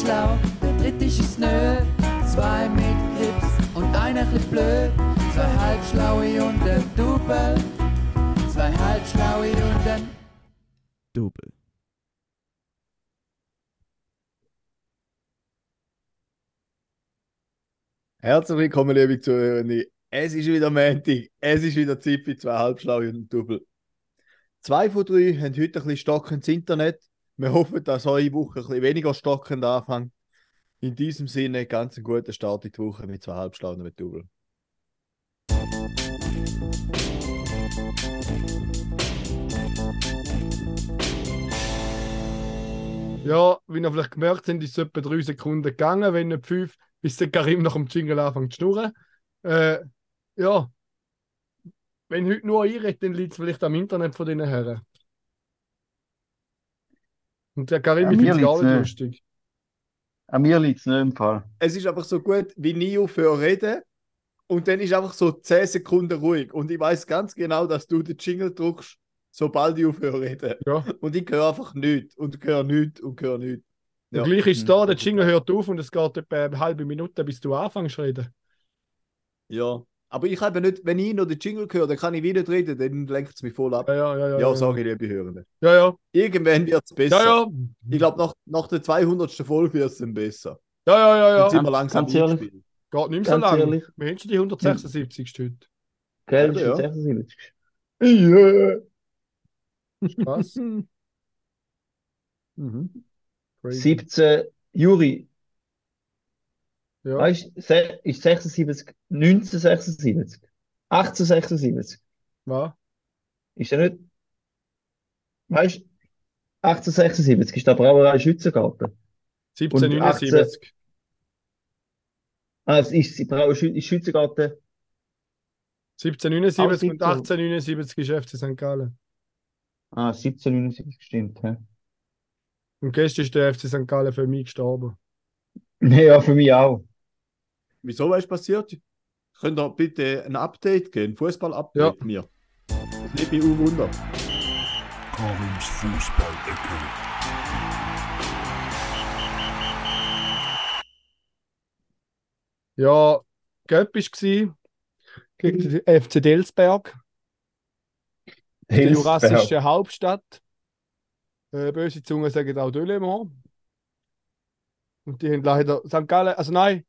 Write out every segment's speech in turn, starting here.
schlau, der dritte ist es nö. Zwei mit Grips und einer bisschen blöd. Zwei halbschlaue und ein Double. Zwei halbschlaue und ein Double. Herzlich willkommen, liebe Zuhörende. Es ist wieder Montag. Es ist wieder Zeit für zwei Halbschlaue und ein Double. Zwei von drei haben heute ein bisschen stockendes Internet. Wir hoffen, dass eure Woche ein bisschen weniger stockend anfängt. In diesem Sinne ganz einen guten Start in die Woche mit zwei Halbschlauen einem Double. Ja, wie ihr vielleicht gemerkt habt, ist es etwa drei Sekunden gegangen, wenn nicht fünf, bis der Karim nach dem Jingle anfängt zu schnurren. Äh, ja, wenn heute nur ich rede, dann liegt es vielleicht am Internet von diesen Herren. Und der Karim, Ja, ich mir finde es gar liegt's nicht lustig. An mir liegt es nicht im Fall. Es ist einfach so gut, wie nie aufhören reden. Und dann ist einfach so 10 Sekunden ruhig. Und ich weiß ganz genau, dass du den Jingle drückst, sobald ich aufhöre reden. Ja. Und ich höre einfach nichts und höre nichts und höre nichts. Und gleich ist es da, der Jingle hört auf und es geht etwa eine halbe Minute, bis du anfängst zu reden. Ja. Aber ich habe nicht, wenn ich noch den Jingle höre, dann kann ich wieder reden, dann lenkt es mich voll ab. Ja, ja, ja. Ja, Ja, sage ich, liebe Hörende. Ja, ja. Irgendwann wird es besser. Ja, ja. Ich glaube, nach, nach der 200. Folge wird es dann besser. Ja, ja, ja, Jetzt sind ja. wir langsam Ganz ehrlich. eingespielt. Geht nicht mehr so Ganz lange. ehrlich. Wir haben schon die 176 heute. Gell, das Ja. ist 76. Ja. Spaß. Mhm. Crazy. 17, Juri, Ja. weißt du, ist 76, 1976, 1876, Was? ist ja nicht, weißt du, 1876 ist der Brauerei Schützengarten. 1779. Ah, es ist die Brauerei Schützengarten, 1779 und Auch 1879 ist FC St. Gallen. ah, 1779 stimmt, hä? Und gestern ist der FC St. Gallen für mich gestorben. Ja, für mich auch. Wieso was ist passiert? Könnt ihr bitte ein Update geben? Ein Fußball-Update Ja. mir. Das liebe ich auch Wunder. Karims Fußballecke. Ja, Göpp war gegen den FC Delsberg, der Hillsberg. jurassischen Hauptstadt. Äh, böse Zungen sagen auch Delemont. Und die haben leider St. Gallen, also nein,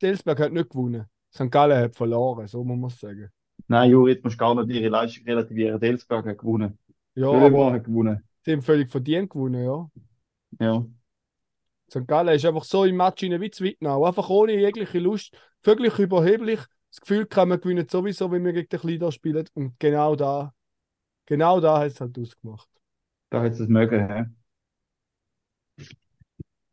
Delsberg hat nicht gewonnen. St. Gallen hat verloren, so muss man sagen. Nein, Juri, jetzt musst gar nicht ihre Leistung relativieren. Delsberg hat gewonnen. Ja, aber hat gewonnen. sie haben völlig verdient gewonnen, ja. Ja. St. Gallen ist einfach so im Match in wie zu Wittnau. Einfach ohne jegliche Lust, völlig überheblich. Das Gefühl kann man gewinnen sowieso, wenn wir gegen den Kleiner spielen. Und genau da, genau da hat es halt ausgemacht. Da hat es das mögen, hä?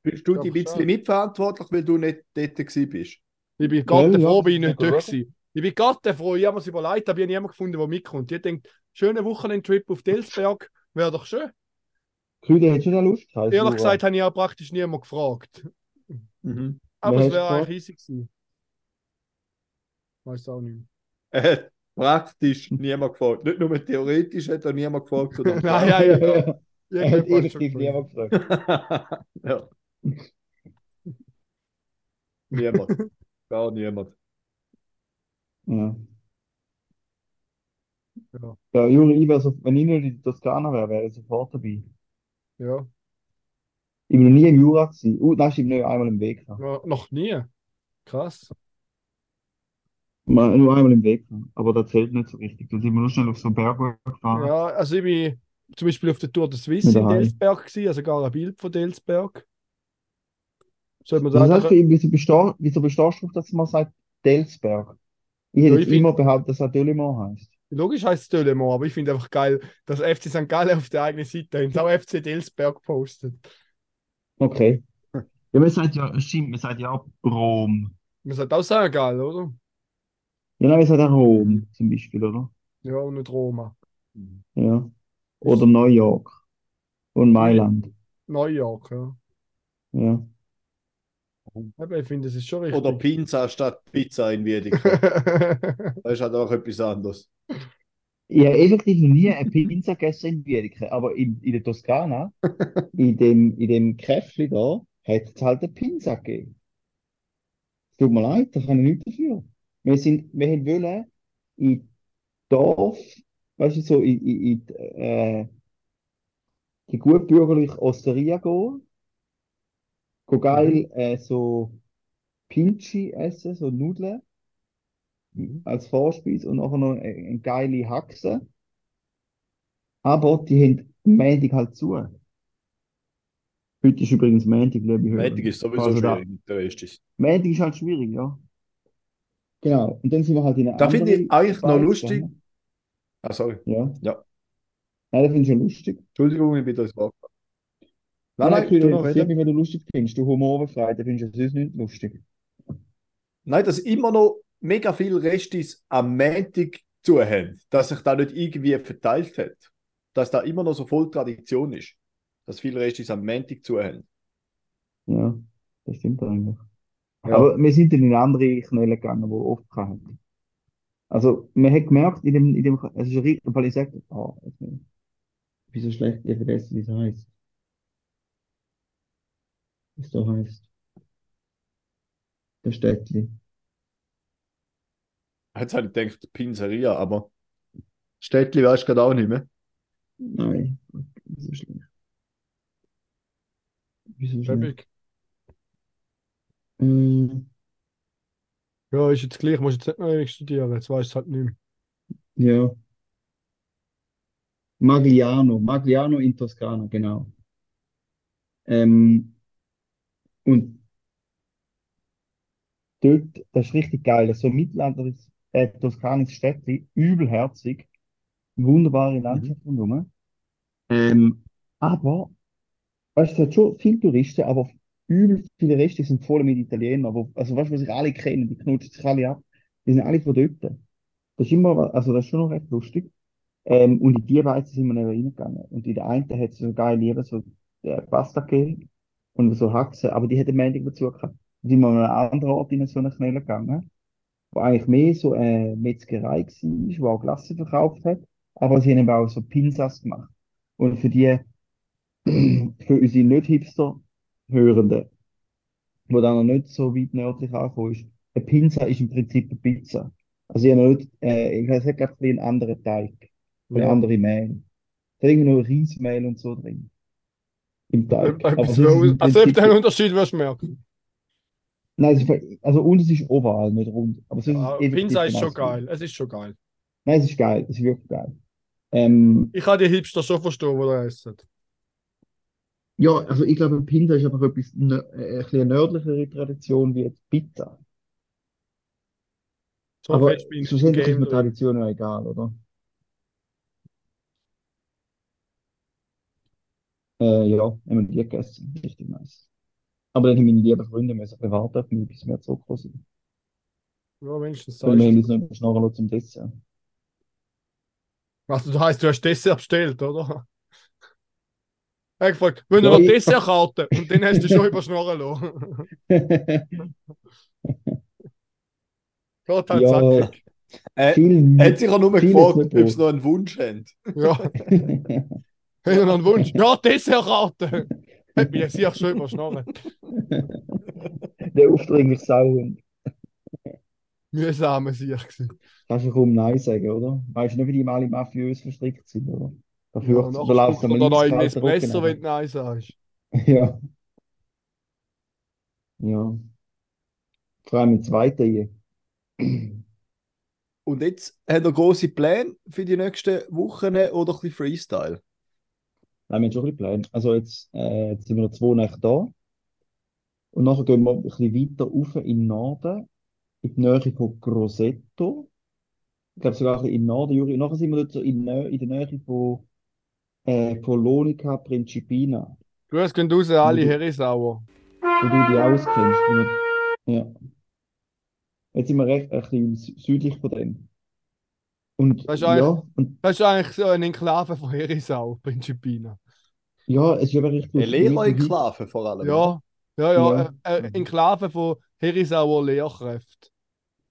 Bist du Ja, ein bisschen mitverantwortlich, weil du nicht dort bist? Ich bin Ja, froh, ja, bin ich nicht ja, gut. gewesen. Ich bin Gott froh, ich habe mir es überlegt, aber ich habe niemanden gefunden, der mitkommt. Ich denke, schöner Wochenendtrip auf Delsberg wäre doch schön. Krüde, hättest du da Lust? Ehrlich gesagt, habe ich auch praktisch niemanden gefragt. Mhm. Aber Wer es wäre eigentlich riesig gewesen. Weiß auch nicht. Äh, praktisch niemand gefragt. Nicht nur theoretisch hat er niemand gefragt. sondern Nein, ja, ja. Er hat niemand gefragt. ja. Niemand. Gar niemand. Ja. Ja. Ja, Juri, ich wär so, wenn ich nicht in Toskana wäre, wäre ich sofort dabei. Ja. Ich bin noch nie im Jura gewesen. Uh, nein, stimmt nicht, einmal im Weg. Ja, noch nie. Krass. Mal, nur einmal im Weg. Aber das zählt nicht so richtig. Da sind wir nur schnell auf so einen Berg gefahren. Ja, also ich bin zum Beispiel auf der Tour de Suisse Mit in. Delsberg gewesen, also gar ein Bild von Delsberg. Soll man Das da heißt, wieso bestehst, wieso bestehst du, dass man sagt Delsberg? Ich hätte Ja, ich immer behauptet, dass er Delimont heißt. Logisch heißt es Delemont, aber ich finde einfach geil, dass FC St. Gallen auf der eigenen Seite sie auch FC Delsberg postet. Okay. Ja, man sagt ja, es stimmt, man sagt ja auch Rom. Man sagt auch St. Gallen, oder? Ja, nein, man sagt auch Rom zum Beispiel, oder? Ja, und nicht Roma. Ja. Oder New York. Und Mailand. New York, ja. Ja. Aber ich finde, das ist schon richtig. Oder Pizza statt Pizza in Wiedeke. das ist halt auch etwas anderes. Ich habe effektiv noch nie eine Pizza gegessen in Wiedeke, aber in, in der Toskana, in dem, in dem Käffli da, hat es halt einen Pinsack gegeben. Es tut mir leid, da kann ich nichts dafür. Wir sind, wir haben wollen in Dorf, weißt du, so in, in, in äh, die gutbürgerliche Osteria gehen, go geil äh, so Pinchi essen, so Nudeln als Vorspeise und nachher noch eine, eine geile Haxe. Aber die haben am Montag halt zu. Heute ist übrigens Montag, liebe Hörer. Montag ist sowieso Also da- schwierig mit der Rest ist. Montag ist halt schwierig, ja. Genau. Und dann sind wir halt in eine Da finde ich eigentlich noch Beiz lustig. Ah, sorry. Ja. Ja. Nein, das finde ich schon lustig. Entschuldigung, ich bin da ins Wort. Nein, Nein, nein, nein, reden. mich, wenn du lustig findest. Du humorfrei, dann findest du es sonst nicht lustig. Nein, dass immer noch mega viel Restis am Montag zu haben, dass sich da nicht irgendwie verteilt hat. Dass da immer noch so voll Tradition ist. Dass viele Restis am Montag zu haben. Ja, das stimmt eigentlich. Ja. Aber wir sind dann in andere Knäle gegangen, die oft hatten. Also, man hat gemerkt, in dem, in dem, es ist richtig, weil ich sage, ah, okay. ich bin so schlecht, ich habe vergessen, wie es heißt. Wie es da heißt. Der Städtli. Jetzt habe ich gedacht, Pizzeria, aber Städtli weißt du gerade auch nicht mehr. Nein, so schlecht. Wieso schlecht? Schäbig. Ähm, Ja, ist jetzt gleich, musst jetzt nicht noch ewig studieren, jetzt weißt du es halt nicht mehr. ja. Magliano, Magliano in Toskana, genau. Ähm, und dort, das ist richtig geil, das ist so ein mittelalterliches äh, toskanisches Städtchen, übelherzig, wunderbare Landschaft rundherum. Ähm, aber, weißt du, es hat schon viele Touristen, aber übel viele Reste sind voll mit Italienern, wo, also weißt du, was sich alle kennen, die knutschen sich alle ab, die sind alle von dort. Das ist immer, also das ist schon noch recht lustig. Ähm, und in die beiden sind wir dann reingegangen. Und in der einen hat es so geil lieber so äh, Pasta gegeben und so Haxen, aber die hat am Montag dazu gehabt. Dann sind wir an einen anderen Ort in so eine Knelle gegangen, wo eigentlich mehr so eine Metzgerei war, wo auch Glasse verkauft hat, aber sie haben eben auch so Pinsas gemacht. Und für die, für unsere Nicht-Hipster-Hörenden, wo dann noch nicht so weit nördlich angekommen ist, eine Pinsa ist im Prinzip eine Pizza. Also ich habe nicht, äh, ich hat gerade ein einen anderen Teig, eine Ja. andere Mehl. Es hat irgendwie noch Reismehl und so drin. Im ist im also ob du einen Unterschied wirst du merken. Nein, ist, also und es ist oval, nicht rund. Aber sonst Ja, ist es Pinsa ist schon geil. Es ist schon geil. Nein, es ist geil, es ist wirklich geil. Ähm, Ich kann die Hipster schon verstehen, die da essen. ja, also ich glaube, Pinsa ist einfach etwas, äh, ein bisschen eine nördlichere Tradition wie jetzt Pizza. So Aber schlussendlich ist mir. Tradition ja egal, oder? Äh, ja, haben wir die gegessen. Richtig nice. Aber dann haben meine lieben Freunde müssen warten auf mich, bis wir zurückgekommen sind. Ja, wenigstens Weil wir haben uns noch überschnorren lassen zum Dessert. Also, das heisst, du hast Dessert bestellt, oder? Er hat gefragt, wenn du Ja, noch ich- Dessertkarte und dann hast du schon überschnorren lassen. Geht halt Ja. Äh, Viel, hat sich auch nur gefragt, ob sie noch einen Wunsch haben. Ja, hast du noch einen Wunsch? Ja, Dessertkarte! Hat mich hier schon überschnorren. der aufdringlich sauer. Mühsame Sieg gewesen. Kannst du kaum Nein sagen, oder? Weißt du nicht, wie die alle mafiös verstrickt sind, oder? Da Ja, fürcht- nachher da läuft spuckt am er da noch kalter Espresso, wenn du Nein sagst. Ja. Ja. Vor allem im zweiten hier. Und jetzt hat er große Pläne für die nächsten Wochen oder ein bisschen Freestyle. Nein, wir haben schon ein bisschen Pläne. Also jetzt, äh, jetzt sind wir noch zwei Nächte da. Und nachher gehen wir ein bisschen weiter rauf in den Norden, in die Nähe von Grosseto. Ich glaube sogar ein bisschen im Norden, Juri. Und nachher sind wir dort so in, Nä in der Nähe von äh, Polonica Principina, Grüß gehen raus, alle Herisauer. wo du dich auskennst. Ja. Jetzt sind wir recht ein bisschen sü- südlich von dem. Und Das ist ja, und Das ist eigentlich so eine Enklave von Herisau, Principina. ja, es ist aber richtig Eine Lehrerklave vor allem. Ja, ja, ja. Ja. Eine eine Enklave von Herisauer Lehrkräften.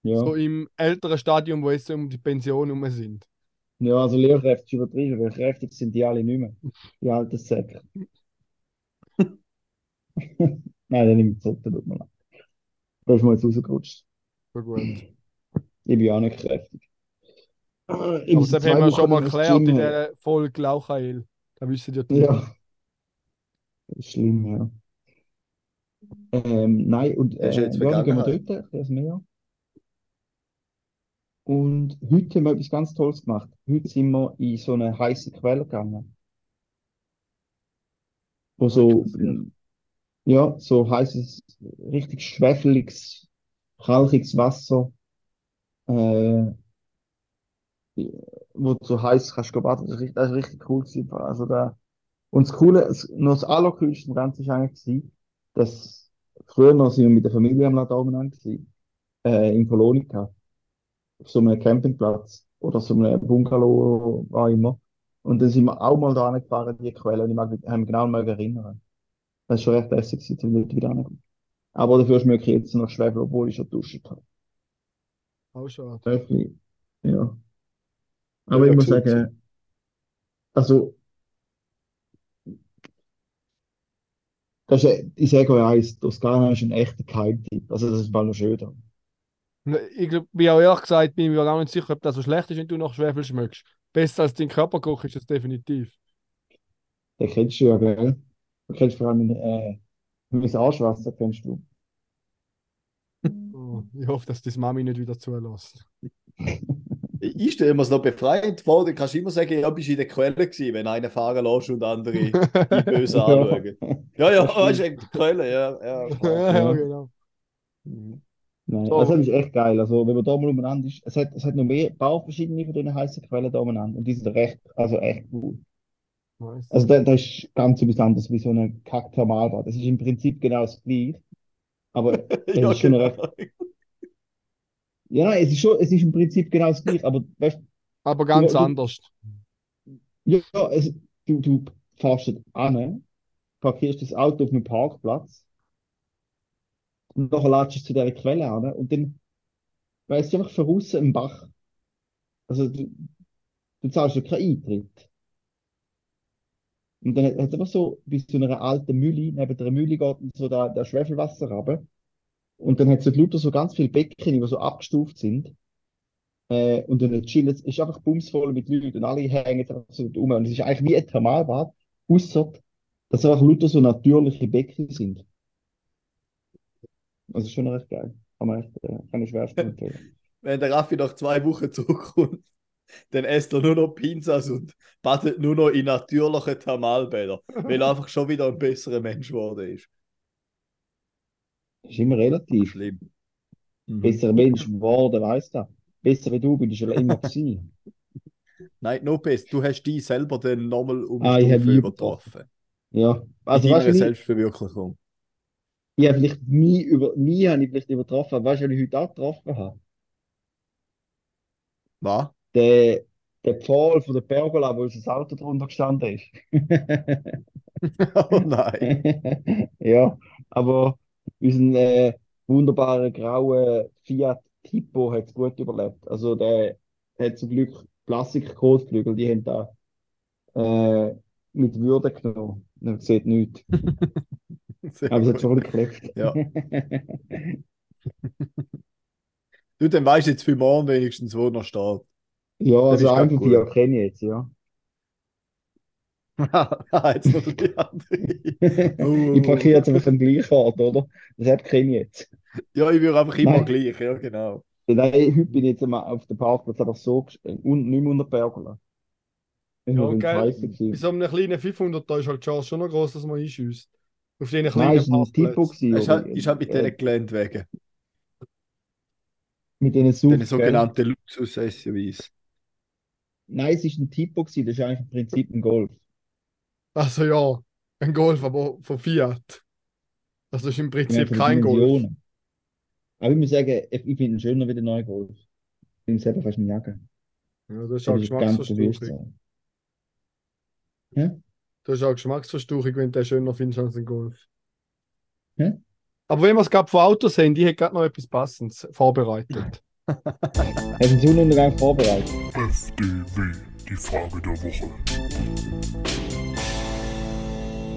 Ja. So im älteren Stadium, wo jetzt um die Pension herum sind. Ja, also Lehrkräfte ist übertrieben, weil kräftig sind die alle nicht mehr. Die alten Säcke. Nein, dann nehme ich zurück, tut mir leid. Da ist mir jetzt rausgerutscht. So gut. Ich bin auch nicht kräftig. Bin das haben wir schon mal erklärt in der Folge Lauchael. Da wissen die. Ja. Das ist schlimm, ja. Ähm, nein, und äh, jetzt ja, dann gehen wir dort, das Meer. Und heute haben wir etwas ganz Tolles gemacht. Heute sind wir in so eine heiße Quelle gegangen. Wo so, ja, so heißes, richtig schwefeliges, kalkiges Wasser, äh, wo du so heiß kannst gehen baden. Das ist richtig, ist cool gewesen. Also da, und das Coole, das, nur das Allercoolste am Ganzen ist eigentlich gewesen, dass früher noch sind wir mit der Familie am Ladaumen äh, in Kolonika, auf so einem Campingplatz oder so einem Bungalow, war immer. Und dann sind wir auch mal da angefahren, die Quelle, und ich mag mich mich genau mal erinnern. Das ist schon recht lässig gewesen, zum Leute wieder angekommen. Aber dafür schmecke ich jetzt noch Schwefel, obwohl ich schon duscht habe. Auch schade. Ja. Aber ich muss gesund sagen, also, das ist, ein- ich sage euch eins, Toskana ist ein echter Geheimtipp. Also, das ist mal noch schöner. Ich glaub, bin auch ehrlich gesagt, bin mir gar nicht sicher, ob das so schlecht ist, wenn du nach Schwefel schmeckst. Besser als dein Körperkoch ist es definitiv. Den kennst du ja, gell? Du kennst vor allem, äh, mein Arschwasser, kennst du. Oh, ich hoffe, dass das Mami nicht wieder zulässt. Ich stelle mir es noch befreiend vor, du kannst immer sagen, ja, bist du in der Quelle gewesen, wenn einer fahren lässt und andere die böse Ja. anschauen. Ja, ja, Das weißt du, die Quelle, ja, ja. ja, ja, genau. Mhm. Nein, So. das ist echt geil. Also, wenn man da mal umeinander ist, es hat, es hat noch mehr, ein paar verschiedene von diesen heißen Quellen da umeinander. Und die sind recht, also echt cool. Nice. Also, da, das ist ganz etwas anderes wie so ein Kack-Thermalbad. Das ist im Prinzip genau das gleiche. Aber es Ja, ist schon genau. recht, ja, es ist schon, es ist im Prinzip genau das gleiche. Aber weißt Aber ganz du- anders. Ja, es, du, du fährst an, parkierst das Auto auf einem Parkplatz und nachher latschst du zu dieser Quelle an und dann weißt du einfach voraus im Bach. Also du, du zahlst ja keinen Eintritt. Und dann hat es einfach so bis zu einer alten Mühle, neben der Mühle geht dann so der, der Schwefelwasser runter. Und dann hat es dort lauter so ganz viele Becken, die so abgestuft sind. Äh, und dann chillen, es ist einfach bumsvoll mit Leuten und alle hängen einfach so rum. Und es ist eigentlich wie ein Thermalbad, außer dass es einfach lauter so natürliche Becken sind. Also schon recht geil. Kann man echt, äh, kann ich schwer empfehlen. Wenn der Raffi nach zwei Wochen zurückkommt, dann esst er nur noch Pizzas und badet nur noch in natürlichen Thermalbädern, weil er einfach schon wieder ein besserer Mensch geworden ist. Das ist immer relativ. Schlimm. Mhm. Besserer Mensch geworden, weißt du. Besser wie du, bin ich schon immer gewesen. Nein, no best. Du hast dich selber dann nochmal um Ah, Stufe übertroffen. Ja. Also, du, ich, Selbstverwirklichung. ich habe vielleicht nie über, nie habe ich vielleicht übertroffen. Weißt du, wen ich heute auch getroffen habe? Was? Der, der Pfahl von der Pergola, wo unser Auto drunter gestanden ist. Oh nein. Ja, aber unseren äh, wunderbaren grauen Fiat Tipo hat es gut überlebt. Also der hat zum Glück Plastik-Kotflügel, die haben da äh, mit Würde genommen. Man sieht nichts. Aber es hat schon geklebt. Ja. Du, dann weißt du jetzt für morgen wenigstens, wo noch steht. Ja, also ist einen grad von vier gut. kenne ich jetzt, ja. Jetzt noch die andere. Ich parkiere jetzt einfach am gleichen Ort, oder? Das kenne ich jetzt. Ja, ich würde einfach immer Nein. gleich, ja, genau. Nein, heute bin ich jetzt einmal auf dem Parkplatz einfach so gest- und nicht mehr unter Pergola. Ich Ja, scheiße Bei so einem kleinen 500er ist halt die Chance schon noch groß, dass man einschießt. Auf diesen Nein, kleinen es war ein Tipo Parkplätzen. gewesen, Ist halt, ist halt mit Äh, diesen Geländewagen, mit diesen den SUV, gell? sogenannten Luxus-SUVs. Nein, es ist ein Tipo gewesen, das ist eigentlich im Prinzip ein Golf. Also ja, ein Golf, aber von Fiat. Das ist im Ja, Prinzip den kein Golf. Aber ich muss sagen, ich finde ihn schöner wie der neue Golf. Ich finde selber fast eine Jacke. Ja, das ist Das auch so. Hä? Das ist auch Geschmacksverstauchung, wenn du den schöner findest als ein Golf. Hä? Aber wenn wir es gerade von Autos haben, die hat gerade noch etwas Passendes vorbereitet. Hast du den Sonnenuntergang vorbereitet? FDW, die Frage der Woche.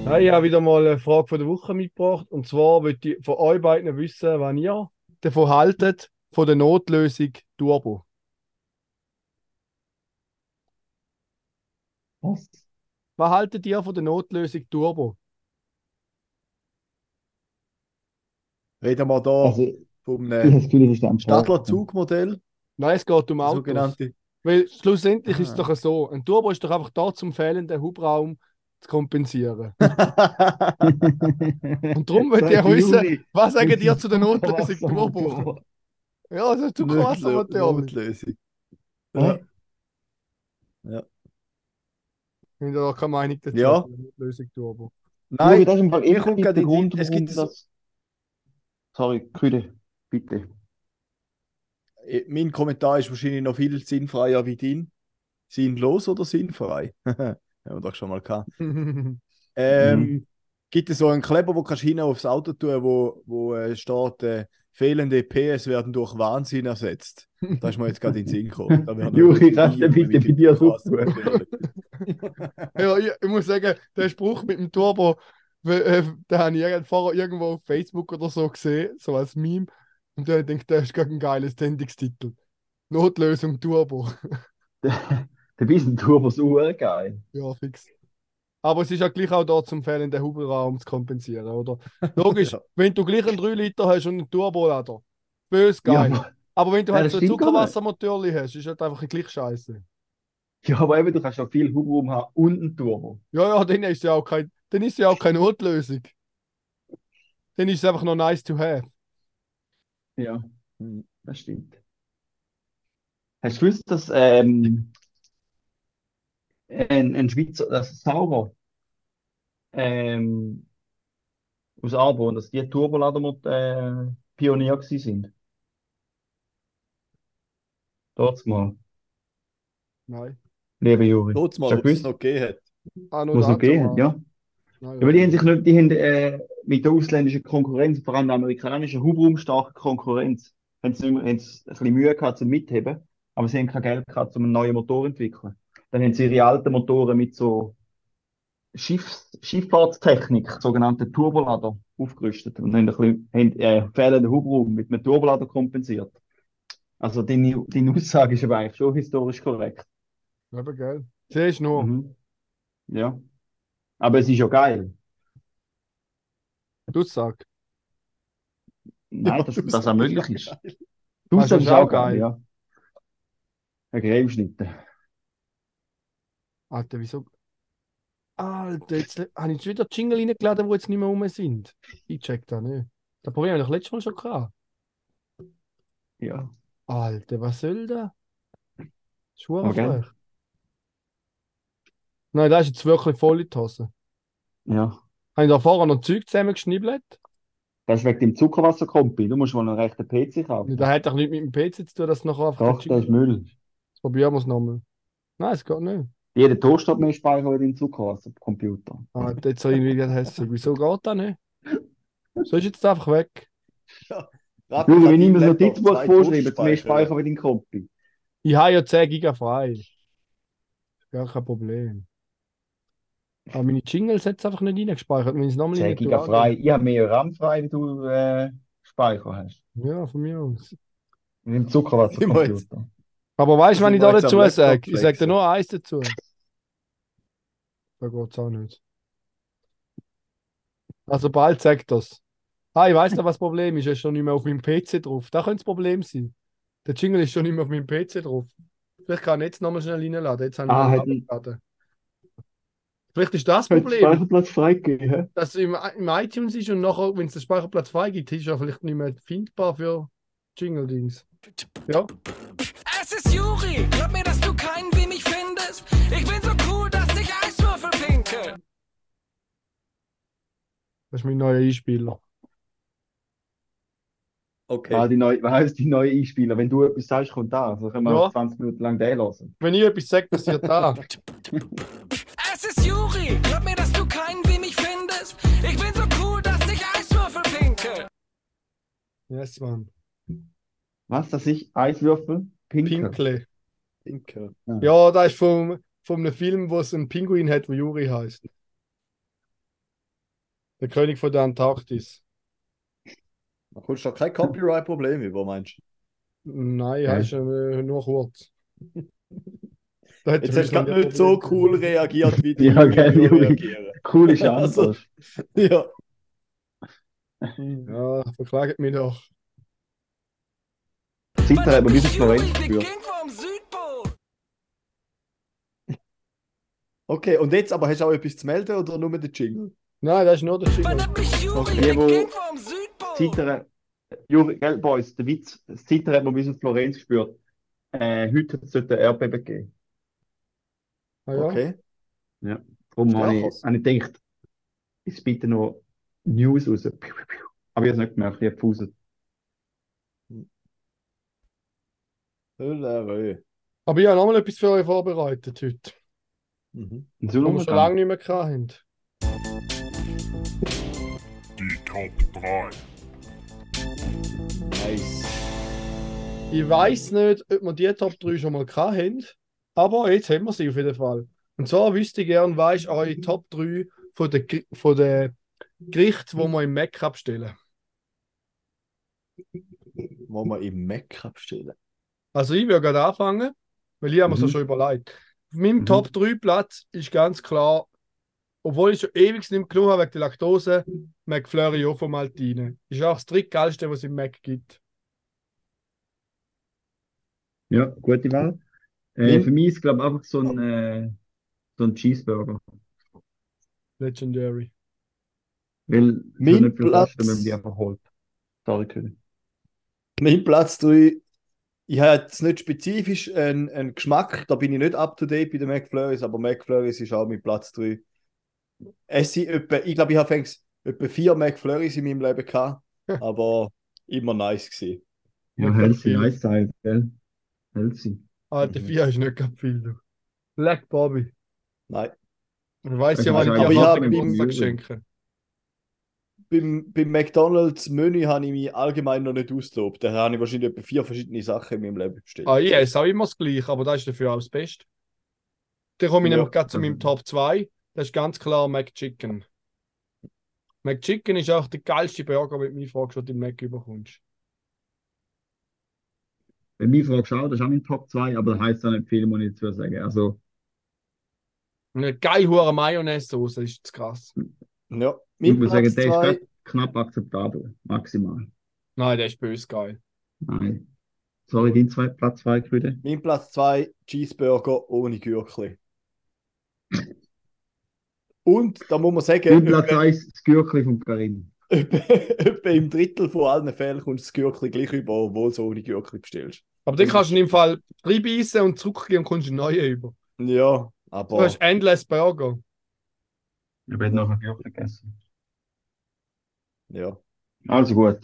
Ja, ich habe wieder mal eine Frage von der Woche mitgebracht. Und zwar möchte ich von euch beiden wissen, was ihr davon haltet, von der Notlösung Turbo. Was? Was haltet ihr von der Notlösung Turbo? Reden wir da Also, vom äh, das Gefühl, das ist ein Stadler Zugmodell, Nein, es geht um Autos. sogenannte. Weil schlussendlich Ah. ist es doch so, ein Turbo ist doch einfach da, zum fehlenden Hubraum zu kompensieren. Und darum möchte ich auch wissen, was sagen ihr zu der Notlösung Turbo? Ja, das ist Zuckerwassermotor. Notlösung. Ja. Ja. Ich habe da keine Meinung dazu. Ja. Notlösung Turbo. Nein, Nein, das ist im Fall mir kommt effektiv gerade Grund, es gibt das. Sorry, Küde, bitte. äh, mein Kommentar ist wahrscheinlich noch viel sinnfreier wie dein. Sinnlos oder sinnfrei? Haben wir doch schon mal gehabt. Ähm, Mhm. Gibt es so einen Kleber, wo kannst du aufs Auto tun, wo, wo äh, steht, äh, fehlende PS werden durch Wahnsinn ersetzt. Da ist mir jetzt gerade in den Sinn gekommen. Juri, kannst du bitte bei dir so tun? ja, ich, ich muss sagen, der Spruch mit dem Turbo, äh, den habe ich vorher irgendwo auf Facebook oder so gesehen, so als Meme. Und da denke ich, der ist gerade ein geiles Sendungstitel. Notlösung Turbo. Der Wiesen-Turbo ist urgeil. Ja, fix. Aber es ist ja gleich auch da zum fehlenden Hubraum zu kompensieren, oder? Logisch, Ja. wenn du gleich einen 3 Liter hast und einen Turbolader, bös Ja, geil. aber, aber wenn du Ja, halt so ein. Zuckerwassermotor hast, ist halt einfach gleich scheiße. ja, aber eben, du kannst ja viel Hubraum haben und einen Turbo. Ja, ja, dann ist ja auch kein, dann ist ja auch keine Notlösung. Dann ist es einfach noch nice to have. Ja, hm, das stimmt. Hast du gewusst, dass ähm, ein, ein Schweizer, das Sauber ähm, aus Arbon, dass die Turbolader äh, Pionier gewesen sind? Dort mal, Nein. liebe Juri. Tut's mal, ob es noch gegeben hat. Ah, Muss dazu noch gehen, mal. ja. Nein, Ja, aber die haben sich nicht, die haben äh, mit der ausländischen Konkurrenz, vor allem der amerikanischen hubraumstarken Konkurrenz, haben sie, haben sie ein bisschen Mühe gehabt zum Mitheben, aber sie haben kein Geld gehabt, um einen neuen Motor zu entwickeln. Dann haben sie ihre alten Motoren mit so Schiffs Schifffahrtstechnik, sogenannte Turbolader, aufgerüstet und haben, ein bisschen, haben äh, fehlenden Hubraum mit einem Turbolader kompensiert. Also deine, deine Aussage ist aber eigentlich schon historisch korrekt. Eben, gell. Siehst du nur. Mhm. Ja. Aber es ist ja geil. Du sag. Nein, Ja, dass das auch sagst, möglich ist geil. Du Also sagst ist auch geil, geil. ja. Ein Cremeschnitte. Alter, wieso? Alter, jetzt habe ich schon wieder Jingle reingeladen, die jetzt nicht mehr rum sind. Ich check da nicht. Das Problem habe ich doch letztes Mal schon gehabt. Ja. Alter, was soll das? Schuhe frech. Nein, das ist jetzt wirklich voll in die Hose. Ja. Habe ich da vorher noch Zeug zusammengeschnibbelt? Das ist wegen dem Zuckerwasserkompi. Du musst mal einen rechten PC kaufen. Das hat doch nichts mit dem PC zu tun, dass es nachher einfach Doch, das ist Müll. Probieren wir es nochmal. Nein, es geht nicht. Jeder Toast hat mehr Speicher als dein Zuckerwassercomputer. Ah, jetzt soll ich wieder hässlich. Wieso geht das nicht? So ist jetzt einfach weg. Juri, kann wenn ich mir das Notizbuch vorschreibe, mehr. Speicher als dein Kompi. Ich habe ja 10 Giga frei. Gar kein Problem. Aber meine Jingles hat es einfach nicht reingespeichert. Wenn ich es nochmal 10 rein Giga frei. Ich habe mehr RAM frei, wie du äh, Speicher hast. Ja, von mir aus. Mit dem Zuckerwassercomputer. Aber weißt du, Sind ich da am dazu sage? Ich sage dir nur eins dazu. Da geht es auch nicht. Also bald sagt das. Ah, ich weiß noch, was das Problem ist. Er ist schon nicht mehr auf meinem PC drauf. Da könnte das Problem sein. Der Jingle ist schon nicht mehr auf meinem PC drauf. Vielleicht kann ich jetzt nochmal schnell reinladen. Jetzt habe ich Ah, ihn hat- runtergeladen. Vielleicht ist das Problem. Speicherplatz freigegeben, dass es im, im iTunes ist und nachher, wenn es den Speicherplatz freigibt, ist er vielleicht nicht mehr findbar für Jingle-Dings. Ja, Es ist Juri, glaub mir, dass du keinen wie mich findest. Ich bin so das ist mein neuer Einspieler. Okay. Ah, die neue, was heißt die neue Einspieler? Wenn du etwas sagst, kommt da. Also können wir Ja. 20 Minuten lang den hören. Wenn ich etwas sage, passiert da. Es ist Juri, glaub mir, dass du keinen wie mich findest. Ich bin so cool, dass ich Eiswürfel pinke. yes, Mann. Was, dass ich Eiswürfel? Pinkel. Pinkle. Pinkel. Ja, da ist vom, von einem Film, wo es einen Pinguin hat, der Juri heißt. Der König von der Antarktis. Da kommst du doch kein Copyright-Problem über, meinst du? Nein, Ja. hast äh, nur kurz. Da hat Jetzt hast du gerade nicht so cool reagiert, wie die Ja, Juri. reagieren. Cool ist Also- anders. Ja. Ja, verklagt mich doch. Zitter hat man. King vom Südpol. Okay, und jetzt aber hast du auch etwas zu melden oder nur den Jingle? Nein, das ist nur der Juri, Okay, der wo-. Zittern, Juri, gell, Boys, der Witz, das Zittern hat man bis auf Florenz gespürt. Äh, heute sollte ein Erdbeben geben. Ah, ja. Okay. Darum Ja, habe ich, habe ich gedacht, ich bitte noch News raus. Aber ich habe es nicht gemerkt, ich habe gefuselt. Höllerö. Aber ich habe nochmal etwas für euch vorbereitet heute. Mhm. In Was wir schon lange nicht mehr gehabt Top 3. Nice. Ich weiß nicht, ob wir die Top 3 schon mal haben, aber jetzt haben wir sie auf jeden Fall. Und zwar wüsste ich gerne, was ist eure Top 3 von den, von den Gerichten, die wir im Mac abstellen. Wo wir im Mac abstellen. Also ich würde gerade anfangen, weil ich habe mir so Mhm. schon überlegt. Auf meinem Mhm. Top 3 Platz ist ganz klar, obwohl ich schon ewig nicht genommen habe wegen der Laktose, McFlurry auch von Maltine. Ist auch das drittgeilste, was es im Mac gibt. Ja, gute Wahl. Äh, für mich ist glaube ich einfach so ein, äh, so ein Cheeseburger. Legendary. Weil Mein so nicht viel Platz- kosten, wenn man die einfach holt. Sorry, König. Mein Platz 3, ich habe jetzt nicht spezifisch einen, einen Geschmack, da bin ich nicht up to date bei den McFlurries, aber McFlurries ist auch mein Platz 3. Es sind etwa, ich glaube, ich habe etwa vier McFlurries in meinem Leben gehabt, aber immer nice gewesen. Ja, Healthy, nice Teil, gell? Healthy. Alter, Mhm. vier ist nicht ganz viel. Du. Black Bobby. Nein. Ich weiß ja, ist wann ich eigentlich Aber dir ich am hab Geburtstag im- schenke. Beim, beim McDonalds Menü habe ich mich allgemein noch nicht austobt. Da habe ich wahrscheinlich etwa vier verschiedene Sachen in meinem Leben bestellt. Ah, ich esse auch immer das Gleiche, aber das ist dafür auch das Beste. Dann komme ich Ja, nämlich gerade zu also- meinem Top 2. Das ist ganz klar McChicken. McChicken ist auch der geilste Burger, wenn du mich fragst, was du im Mac überkommst. Wenn mich fragst, auch, das ist auch mein Top 2, aber das heisst auch nicht viel, muss ich dazu sagen. Also, Eine geil hure Mayonnaise-Soße ist zu krass. Ja. ich Mein muss sagen, Platz der ist 2, grad knapp akzeptabel. Maximal. Nein, der ist bös geil. Nein. Sorry, dein zwei, Platz 2, Grüde. mein Platz 2, Cheeseburger ohne Gürkli. Und da muss man sagen, Dein Platz etwa, 1, das Gürkli vom Karim. etwa, im Drittel von allen Fällen kommst du das Gürkli gleich über, obwohl du ohne Gürkli bestellst. Aber dann kannst du in dem Fall reinbeissen und zurückgehen und kommst einen neuen über. Ja, Du aber hast Endless Burger. Ich werde nachher Gürkli gegessen. ja. Also gut.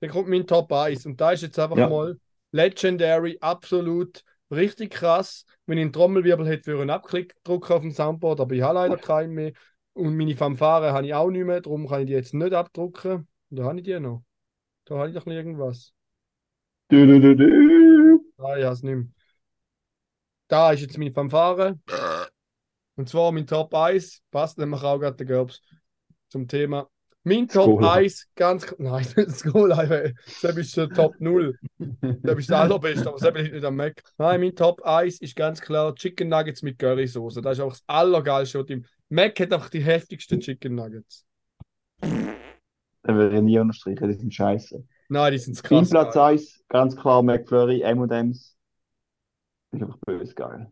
Dann kommt mein Top 1 und da ist jetzt einfach Ja. mal Legendary, absolut richtig krass. Wenn ich einen Trommelwirbel hätte, würde ich einen Abklick drücken auf dem Soundboard, aber ich habe leider keinen mehr. Und meine Fanfare habe ich auch nicht mehr, darum kann ich die jetzt nicht abdrucken. Und da habe ich die noch. Da habe ich doch noch irgendwas. Du, du, du, du. Ah, ich habe es nicht mehr. Da ist jetzt meine Fanfare. Und zwar mein Top 1, passt nämlich auch gerade der Gerbs zum Thema. Mein Top Cola. 1, ganz k- nein, das Cola, das ist der Top 0. Das ist das allerbeste, aber das liegt nicht am Mac. Nein, mein Top 1 ist ganz klar Chicken Nuggets mit Currysoße. Das ist auch das Allergeilste. was im Mac hat auch die heftigsten Chicken Nuggets. Da würde ich nie unterstreichen, die sind scheiße. Nein, die sind Mein krass. Platz geil. 1, ganz klar McFlurry, M&M's. Ist einfach böse geil.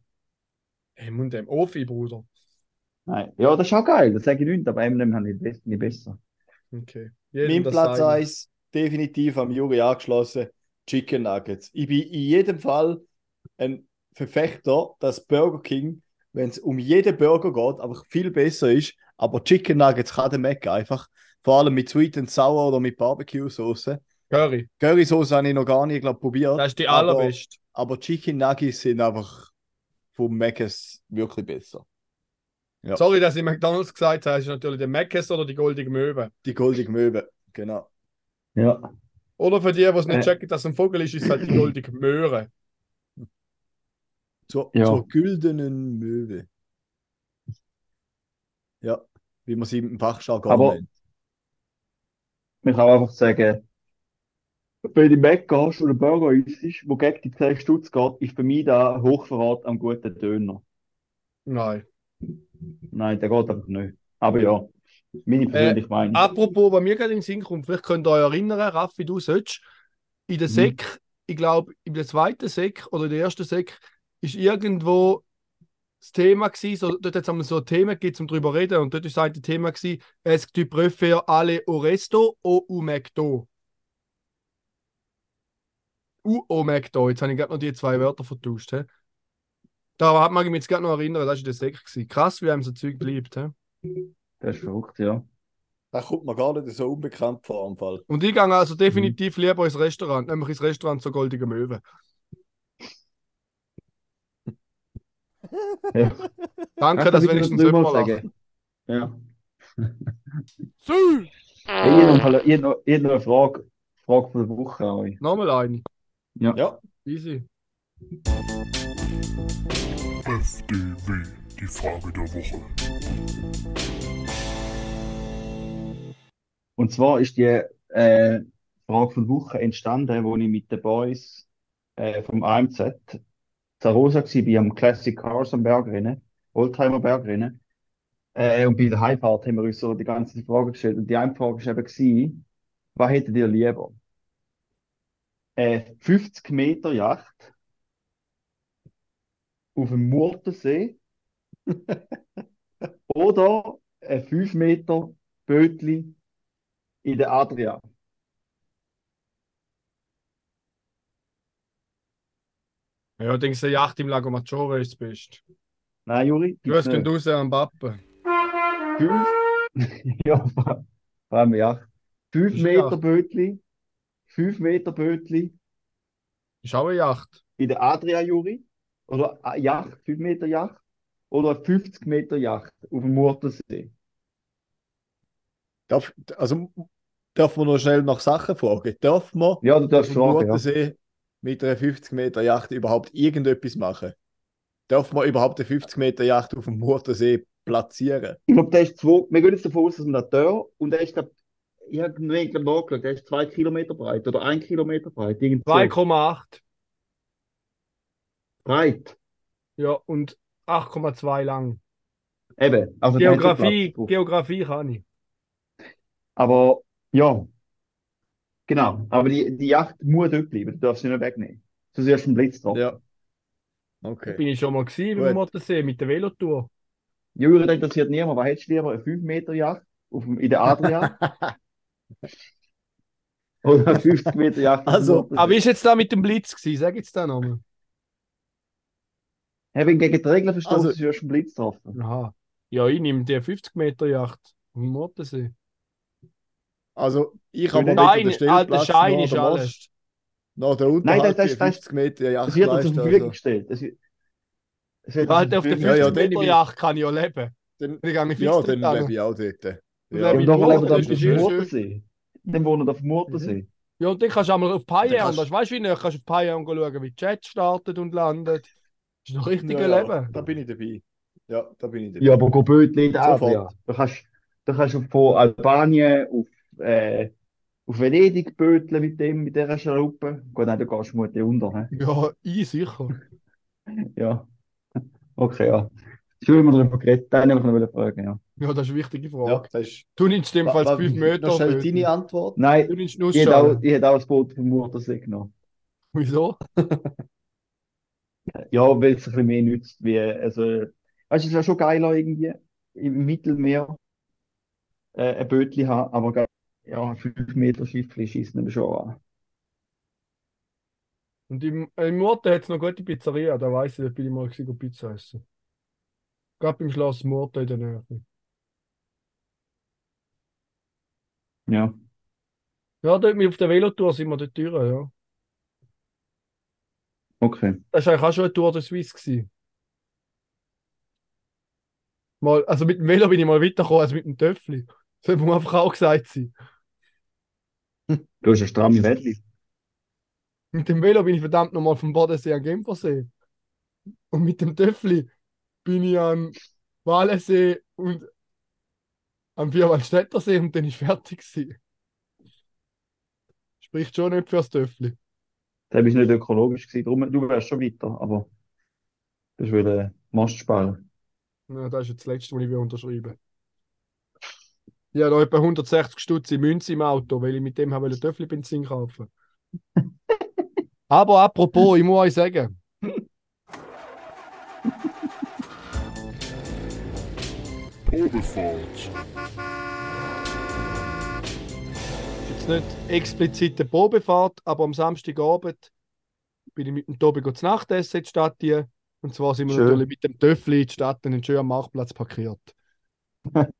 M&M, Ofi, Bruder. Nein. Ja, das ist auch geil, das sage ich nicht, aber M&M habe ich nicht besser. Okay. Jedem Mein Platz seine. 1, definitiv am Juri angeschlossen, Chicken Nuggets. Ich bin in jedem Fall ein Verfechter, dass Burger King, wenn es um jeden Burger geht, einfach viel besser ist. Aber Chicken Nuggets kann der Mac einfach. Vor allem mit Sweet and Sour oder mit Barbecue-Soße. Curry. Currysoße habe ich noch gar nicht, glaub, probiert. Das ist die aber, allerbeste. aber Chicken Nuggets sind einfach vom Mc's wirklich besser. Ja. Sorry, dass ich McDonalds gesagt habe, ist natürlich der Mc's oder die Goldige Möwe. Die goldige Möwe, genau. Ja. Oder für die, die es nicht Äh. checken, dass es ein Vogel ist, ist es halt die Goldige Möhre. Zur, Ja. zur güldenen Möwe. Ja. wie man sie im Fachjargon Aber- nennt. Man kann einfach sagen, wenn du Mac gehst einen Burger isst, wo gegen die 10 Stutz geht, ist für mich da Hochverrat am guten Döner. Nein. Nein, der geht einfach nicht. Aber ja, meine persönliche Meinung. Apropos, was mir gerade in den Sinn kommt, vielleicht könnt ihr euch erinnern, Raffi, du sollst in der Mhm. Sek, ich glaube, in der zweiten Sek oder in der ersten Sek, ist irgendwo das Thema gewesen, so, dort hat es so ein Thema gegeben, um darüber zu reden, und dort ist ein Thema gewesen, es tu préfères aller au resto ou au McDo. U au McDo, jetzt habe ich gerade noch die zwei Wörter vertauscht. He? Da mag ich mich jetzt gerade noch erinnern, das war der Sek. gewesen. Krass, wie einem so Zeug bleibt. He? Das ist verrückt, ja. Das kommt mir gar nicht so unbekannt vor am Fall. Und ich gehe also definitiv lieber ins Restaurant, nämlich ins Restaurant zur Goldigen Möwe. ja. Danke, dass wenigstens drüber jemand lacht. sagen. Ja. Sü! Hey, ich habe eine Frage, Frage von der Woche an euch. Nochmal eine. Ja. Ja, Easy. FDW, die Frage der Woche. Und zwar ist die äh, Frage von Woche entstanden, wo ich mit den Boys äh, vom AMZ Zarosa war, bei am Classic Cars am Bergrennen, Oldtimer Bergrennen. Äh, und bei der Heimfahrt haben wir uns so die ganze Frage gestellt. Und die eine Frage war eben, was hättet ihr lieber? Eine 50 Meter Yacht auf dem Murtensee oder ein 5 Meter Bötli in der Adria. Ja, ich denke, die Yacht im Lago Maggiore ist das Beste. Nein, Juri, Du hast gehen raus am Pappen. nicht. Fünf, ja, vor allem Yacht. Fünf Ist eine Meter Yacht. Bötli, fünf Meter Bötli Ist auch eine Yacht. in der Adria, Juri. Oder eine Yacht, fünf Meter Yacht. Oder eine 50 Meter Yacht auf dem Murtensee. darf, also darf man noch schnell nach Sachen fragen? Darf man Ja, du darfst auf dem fragen, ja. Murtensee mit einer 50 Meter Yacht überhaupt irgendetwas machen? Darf man überhaupt eine 50 Meter Yacht auf dem Murtensee platzieren? Ich glaube, der ist zwei, wir gehen jetzt davon aus, dass man da da und der ist, glaub, ich habe nachgeschaut, der ist zwei Kilometer breit oder ein Kilometer breit. Irgend so. 2,8. Breit. Ja, und 8,2 lang. Eben. Also Geografie. Geografie kann ich. Aber ja, genau. Aber die, die Yacht muss dort bleiben, du darfst sie nicht wegnehmen. Sonst wirst du einen Blitz drauf. Ja. Okay. Bin ich schon mal gewesen Gut. beim Mottersee mit der Velotour. Juri, das interessiert niemand. Was hättest du lieber? Eine 5 Meter Yacht auf dem, in der Adria? Oder eine 50 Meter Yacht Also? Aber wie ist jetzt da mit dem Blitz gewesen? Sag jetzt da nochmal. Hey, wenn gegen die Regeln verstoßen, Also- wirst du einen Blitz treffen. Aha. Ja, ich nehme die 50 Meter Yacht auf dem Mottersee. Also, ich habe mir Nein, den alter Schein ist der alles. Nach der Unterhalt Nein, das- das- die das- 50 Meter Yacht Es wird uns zur Verfügung also, gestellt. Es wird, es wird Halt auf der uns 50 Ja, ja, dann Meter Yacht kann ich ja leben. dann, Ich fix ja, dann lebe ich auch dort. Dann Ja. lebe Und ich dann wir das auf ist dem. Murtensee. Dann wohnen wir auf dem Murtensee. Ja, und dann kannst du einmal auf Payern. kannst- Das weißt du, wie nicht? Kannst du auf Payern schauen, wie die Jet startet und landet. Das ist noch richtige Ja, ja, Leben. da bin ich dabei. Ja, da bin ich dabei. Ja, aber go Bötli in der Sofort. Adria. Da kannst, da kannst du von Albanien auf, äh, auf Venedig böteln mit dem, mit dieser Schaluppe. Gut, nein, da gehst du unter. He? Ja, ich sicher. Ja. Okay, ja. Schön, haben wir darüber geredet. Dann wollte ich noch fragen, ja. Ja, das ist eine wichtige Ja, Frage. das ist. Du nimmst in dem Fall Wa- wa- 5 Meter. Schnell Bötli. deine Antwort. Du Nein, nimmst ich hätte auch, ich hätte auch das Boot vom Murtensee genommen. Wieso? Ja, weil es ein bisschen mehr nützt, wie, also, weißt du, es ist ja schon geiler irgendwie im Mittelmeer äh, ein Bötli haben, aber ge- ja, ein 5 Meter Schiffli schießt mir schon an. Und im, im Murten hat es noch gute Pizzeria, da weiss ich, da bin ich mal gewesen, Pizza essen. Gerade beim Schloss Murten in der Nähe. Ja. Ja, dort mit auf der Velotour sind wir dort durch, ja. Okay. Das war eigentlich auch schon eine Tour de Suisse. Gewesen. Mal, also mit dem Velo bin ich mal weitergekommen als mit dem Töffli. Das muss einfach auch gesagt sein. Du hast eine stramme Welle. Mit dem Velo bin ich verdammt nochmal vom Bodensee an Genfersee. Und mit dem Töffli bin ich am Walensee und am Vierwaldstättersee und dann ist fertig gewesen. Spricht schon nicht fürs Töffli. Das ist nicht ökologisch gewesen. Darum, du wärst schon weiter, aber das ist wieder Mast sparen. Ja, das ist jetzt das Letzte, was ich will unterschreiben Ich habe da etwa 160 Stutz in Münze im Auto, weil ich mit dem habe Töffli Benzin kaufen. Aber apropos, ich muss euch sagen, Probefahrt. Nicht explizite Probefahrt, aber am Samstagabend bin ich mit dem Tobi zu Nacht essen in die Stadt hier. Und zwar sind wir Schön. natürlich mit dem Töffli in die Stadt einen schönen Marktplatz parkiert.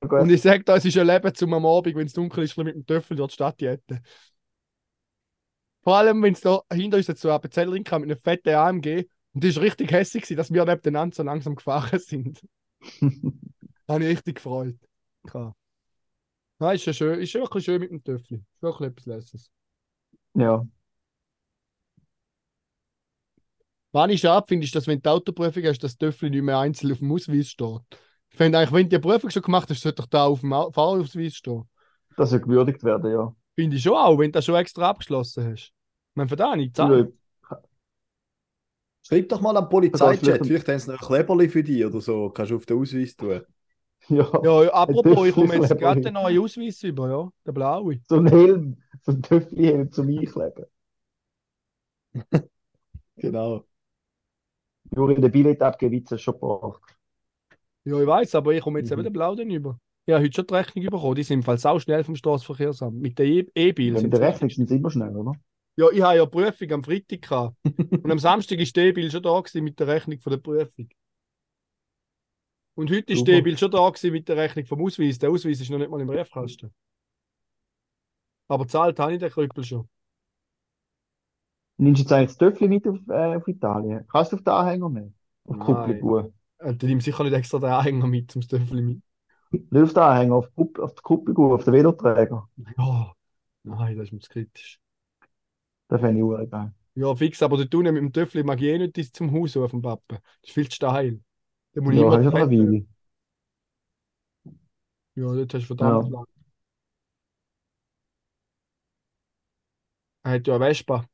Und ich sage da, es ist ein Leben zum am Abend, wenn es dunkel ist, mit dem Töffel durch die Stadt jetten. Vor allem, wenn es da hinter uns jetzt so eine Bezellerin kam mit einem fetten AMG und die ist richtig hässlich, gewesen, dass wir nebeneinander so langsam gefahren sind. Habe ich richtig gefreut. Ja. Nein, ist, ja schön, ist wirklich schön mit dem Töffel. Ist wirklich etwas Lässiges. Ja. Was ich schade finde, ist, dass wenn du die Autoprüfung hast, das Töffel nicht mehr einzeln auf dem Ausweis steht. Ich finde eigentlich, wenn du die Prüfung schon gemacht hast, sollte doch da auf dem Au- Fahrausweis stehen. Das soll gewürdigt werden, ja. Finde ich schon auch, wenn du das schon extra abgeschlossen hast. Ich meine, für da nicht zahlen. Schreib doch mal am Das Polizeichat, vielleicht haben sie noch ein Kleberli für dich oder so. Kannst du auf den Ausweis tun. Ja. Ja, apropos, ich komme jetzt gerade einen neuen Ausweis über, ja, der blaue. So ein Helm, so ein Töffli-Helm zum Einkleben. Genau. Nur in der Billett abgeben, du schon gebracht. Ja, ich weiß, aber ich komme jetzt Mhm. eben den blauen über. Ich habe heute schon die Rechnung bekommen, die sind im Fall sau schnell vom Straßenverkehrsamt. Mit der E- E-Bil. Ja, mit der Rechnung sind sie immer schnell, oder? Ja, ich habe ja Prüfung am Freitag gehabt. Und am Samstag ist die E-Bil schon da gewesen mit der Rechnung von der Prüfung. Und heute ist die Super. E-Bil schon da gewesen mit der Rechnung vom Ausweis. Der Ausweis ist noch nicht mal im Briefkasten. Aber zahlt habe ich den Krüppel schon. Nimmst du jetzt eigentlich das Töffli mit auf, äh, auf Italien? Kannst du auf den Anhänger nehmen? Auf. Kuppelbuhr? Äh, Dann ich sicher nicht extra den Anhänger mit zum Stöffel mit. Nicht auf den Anhänger, auf Kupp- auf die Kuppelbuhr, auf den Veloträger. Ja, nein, das ist mir zu kritisch. Das fände ich auch geil. Ja, fix, aber dort unten mit dem Töffel mag ich eh nicht zum Haus auf dem Pappen. Das ist viel zu steil. Ich Ja, immer hast du eine treten. Weile. Ja, dort hast du verdammt Ja. lang. Er hat ja eine Vespa.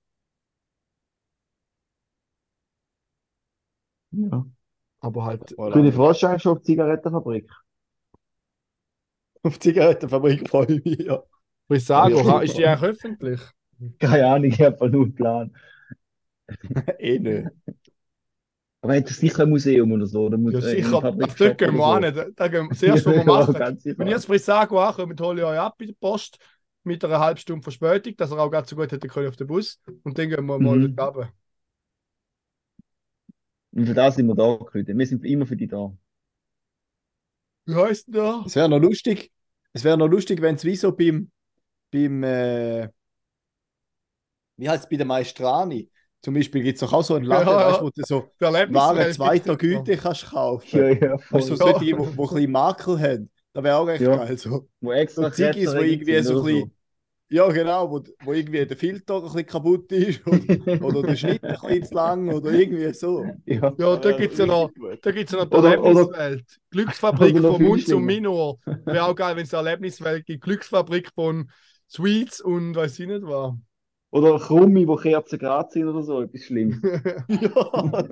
Ja. Aber halt, Du, die dich eigentlich schon auf die Zigarettenfabrik? Auf die Zigarettenfabrik freue ich mich, ja. Brisago, Ja. ha- ist die eigentlich öffentlich? Keine Ahnung, ich habe nur einen Plan. eh nicht. Aber hat sicher ein Museum oder so? Oder muss, Ja, äh, sicher. ein Ach, dort gehen wir oder an. Da, da gehen wir, das erste, was wir Ja, machen. sicher. Wenn ihr das Brisago ankommt, hole ich euch ab bei der Post mit einer halben Stunde Verspätung, dass er auch ganz so gut hätte können auf den Bus. Und dann gehen wir mal Mhm. runter. Und für das sind wir da heute. Wir sind immer für dich da. Wie heißt denn der? Es wäre noch lustig, es wäre noch lustig, wenn es wie so beim, beim äh, wie heißt es bei der Maestrani? Zum Beispiel gibt es doch auch so einen Laden, Ja, weißt, wo du so Der Waren zweiter Güte kannst kaufen. Ja, ja, voll. Weißt du, so solche, die, wo, wo ein bisschen Makel haben. Das wäre auch echt Ja. geil. So, Wo extra so Ziggis, wo irgendwie so ein oder bisschen, ja genau, wo, wo irgendwie der Filter ein bisschen kaputt ist oder, oder der Schnitt ein bisschen zu lang oder irgendwie so. Ja. Ja, da gibt es ja noch, da gibt's ja noch die Oder- Erlebniswelt. Glücksfabrik oder von Mund zum Minor. Wäre auch geil, wenn es eine Erlebniswelt gibt. Glücksfabrik von Sweets und weiß ich nicht was. Oder Krummi, wo Kerzen gerade sind oder so, etwas Schlimmes. ja,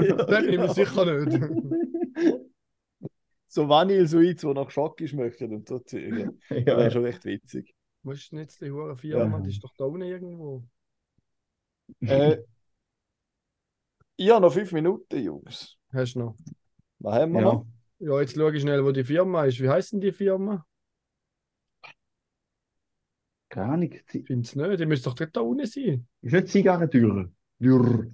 ja, Das bin ich mir sicher nicht. So Vanille-Sweets, die nach Schocke schmecken und so Zeug. Das wäre Ja. schon recht witzig. Ist denn jetzt die hure Firma? Ja. Die ist doch da unten irgendwo. Äh, ja, noch fünf Minuten, Jungs. Hast du noch? Was haben wir Ja. noch? Ja, jetzt schaue ich schnell, wo die Firma ist. Wie heißt denn die Firma? Keine Ahnung. Ich finde es nicht. Die müsste doch dort da unten sein. Ist nicht Zigarrentüre. Dürr.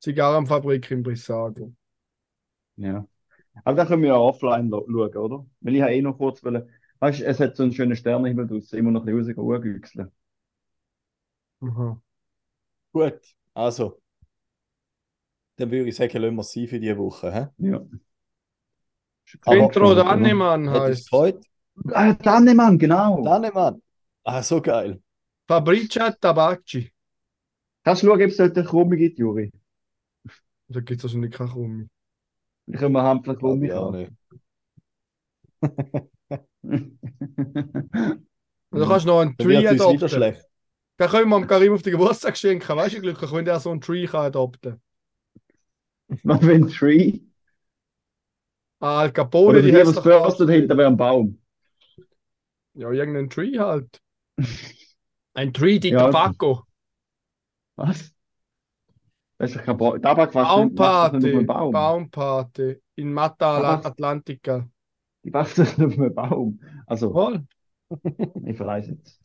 Zigarrenfabrik in Brissago. Ja. Aber da können wir ja offline schauen, oder? Weil ich habe eh noch kurz wollen, weißt du, es hat so einen schönen Sternenhimmel draussen, immer noch ein bisschen rausgehen, Aha. Gut, also. Dann würde ich sagen, lassen wir sein für diese Woche. Hä? Ja. Intro? Dannemann heißt. gefreut? Ah, Dannemann, genau. Dannemann. Ah, so geil. Fabricia Tabacci. Kannst du schauen, ob es dort eine Krumme gibt, Juri? Da gibt es wahrscheinlich keine Krummi. Ich kann mir Hampfler kaufen. nicht. Und dann kannst du noch einen Dann Tree adopten. schlecht. Dann können wir am Karim auf den Geburtstag schenken. Weißt du, glücklich, wenn der so einen Tree kann adopten Was für ein Tree? Al Capone, Oder die die, was fördert hinter wäre ein Baum. Ja, irgendein Tree halt. Ein Tree di Ja, Tobacco. Was? Das ist doch kein Baum. Tabak was das nicht Baumparty. Baum. Baumparty. In Mata Atlantica. Die wächst nicht auf einem Baum. Also, Voll. ich verreise jetzt.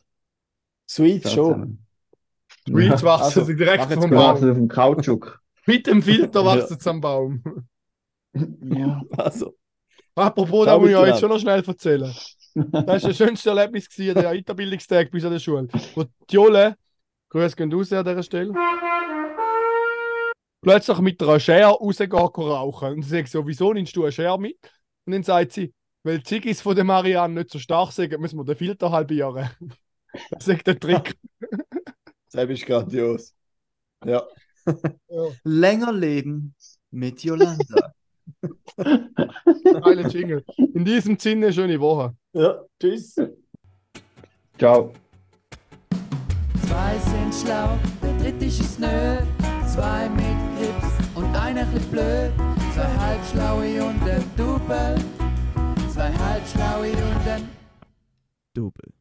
Sweet schon. Ja, wachsen also, sie direkt vom Baum. auf dem Kautschuk. Mit dem Filter wachsen sie am Baum. Ja. Also, Apropos, da muss ich euch jetzt schon noch schnell erzählen. Das war das schönste Erlebnis gewesen, der Weiterbildungstag bis an der Schule. Wo die Jole, Grüße gehen raus an dieser Stelle, plötzlich mit einer Schere rausgeht rauchen. Und sie sagt so, wieso nimmst du eine Schere mit? Und dann sagt sie, weil die Ziggis von der Marianne nicht so stark sind, müssen wir den Filter halbieren. Das ist der Trick. das ist grandios. Ja. Ja. Länger leben mit Jolanda. Geile Jingle. In diesem Sinne, schöne Woche. ja, tschüss. Ciao. Zwei sind schlau, der dritte ist es nö. Zwei mit Grips und einer chli blöd. Zwei halbschlaue und ein Double. Zwei halbschlaue und ein Double.